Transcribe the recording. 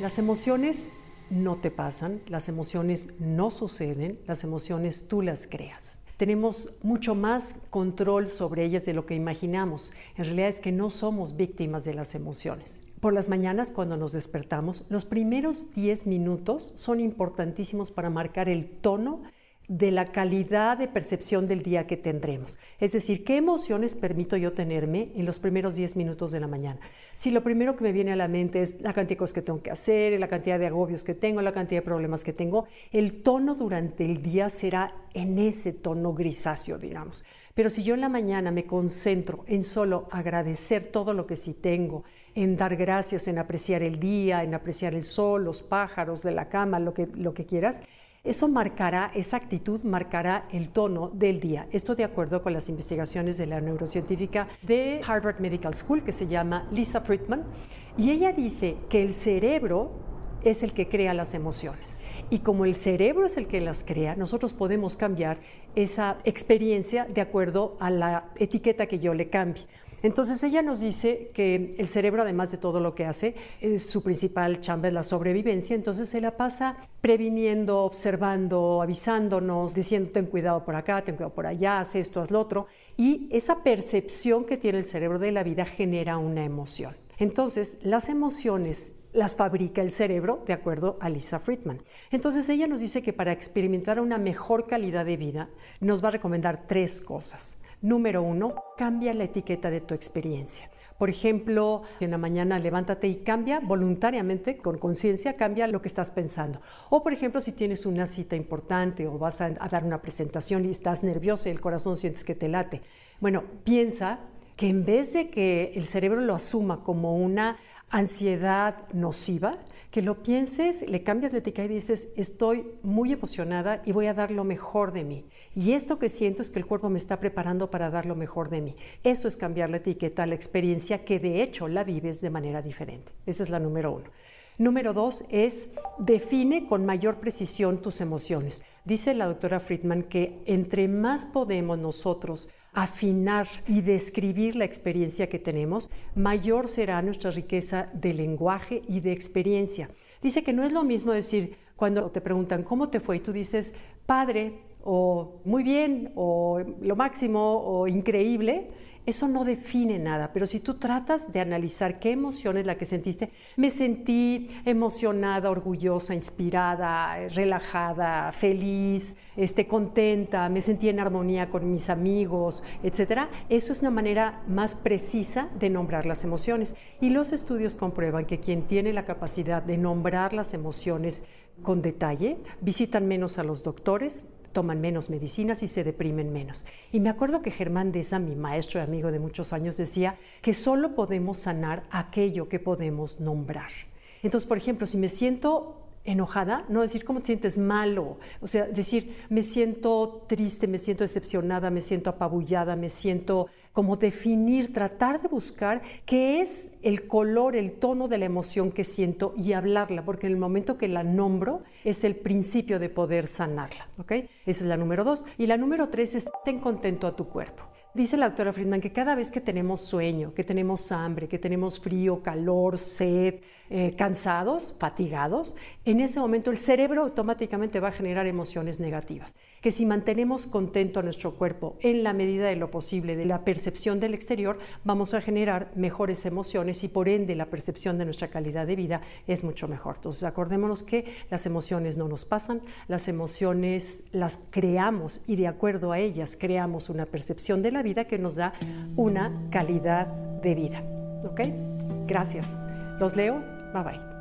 Las emociones no te pasan, las emociones no suceden, las emociones tú las creas. Tenemos mucho más control sobre ellas de lo que imaginamos. En realidad es que no somos víctimas de las emociones. Por las mañanas cuando nos despertamos, los primeros 10 minutos son importantísimos para marcar el tono de la calidad de percepción del día que tendremos. Es decir, qué emociones permito yo tenerme en los primeros 10 minutos de la mañana. Si lo primero que me viene a la mente es la cantidad de cosas que tengo que hacer, la cantidad de agobios que tengo, la cantidad de problemas que tengo, el tono durante el día será en ese tono grisáceo, digamos. Pero si yo en la mañana me concentro en solo agradecer todo lo que sí tengo, en dar gracias, en apreciar el día, en apreciar el sol, los pájaros de la cama, lo que, lo que quieras, eso marcará, esa actitud marcará el tono del día. Esto de acuerdo con las investigaciones de la neurocientífica de Harvard Medical School que se llama Lisa Friedman. Y ella dice que el cerebro es el que crea las emociones. Y como el cerebro es el que las crea, nosotros podemos cambiar esa experiencia de acuerdo a la etiqueta que yo le cambie. Entonces ella nos dice que el cerebro, además de todo lo que hace, su principal chamba es la sobrevivencia, entonces se la pasa previniendo, observando, avisándonos, diciendo ten cuidado por acá, ten cuidado por allá, haz esto, haz lo otro, y esa percepción que tiene el cerebro de la vida genera una emoción. Entonces, las emociones las fabrica el cerebro, de acuerdo a Lisa Friedman. Entonces ella nos dice que para experimentar una mejor calidad de vida nos va a recomendar tres cosas. Número uno, cambia la etiqueta de tu experiencia. Por ejemplo, en la mañana levántate y cambia voluntariamente, con conciencia, cambia lo que estás pensando. O por ejemplo, si tienes una cita importante o vas a, dar una presentación y estás nervioso y el corazón sientes que te late. Bueno, piensa que en vez de que el cerebro lo asuma como una ansiedad nociva, que lo pienses, le cambias la etiqueta y dices, estoy muy emocionada y voy a dar lo mejor de mí. Y esto que siento es que el cuerpo me está preparando para dar lo mejor de mí. Eso es cambiar la etiqueta la experiencia que de hecho la vives de manera diferente. Esa es la número uno. Número dos es define con mayor precisión tus emociones. Dice la doctora Friedman que entre más podemos nosotros afinar y describir la experiencia que tenemos, mayor será nuestra riqueza de lenguaje y de experiencia. Dice que no es lo mismo decir cuando te preguntan cómo te fue y tú dices padre o muy bien o lo máximo o increíble, eso no define nada, pero si tú tratas de analizar qué emoción es la que sentiste, me sentí emocionada, orgullosa, inspirada, relajada, feliz, este, contenta, me sentí en armonía con mis amigos, etcétera. Eso es una manera más precisa de nombrar las emociones. Y los estudios comprueban que quien tiene la capacidad de nombrar las emociones con detalle, visitan menos a los doctores, toman menos medicinas y se deprimen menos. Y me acuerdo que Germán Deza, mi maestro y amigo de muchos años, decía que solo podemos sanar aquello que podemos nombrar. Entonces, por ejemplo, si me siento enojada, no decir cómo te sientes malo, o sea, decir me siento triste, me siento decepcionada, me siento apabullada, me siento como definir, tratar de buscar qué es el color, el tono de la emoción que siento y hablarla, porque en el momento que la nombro es el principio de poder sanarla. Esa es la número dos. Y la número tres es ten contento a tu cuerpo. Dice la doctora Friedman que cada vez que tenemos sueño, que tenemos hambre, que tenemos frío, calor, sed, eh, cansados, fatigados, en ese momento el cerebro automáticamente va a generar emociones negativas. Que si mantenemos contento a nuestro cuerpo en la medida de lo posible de la percepción del exterior, vamos a generar mejores emociones y por ende la percepción de nuestra calidad de vida es mucho mejor. Entonces acordémonos que las emociones no nos pasan, las emociones las creamos y de acuerdo a ellas creamos una percepción de la vida que nos da una calidad de vida. ¿Ok? Gracias. Los leo. Bye bye.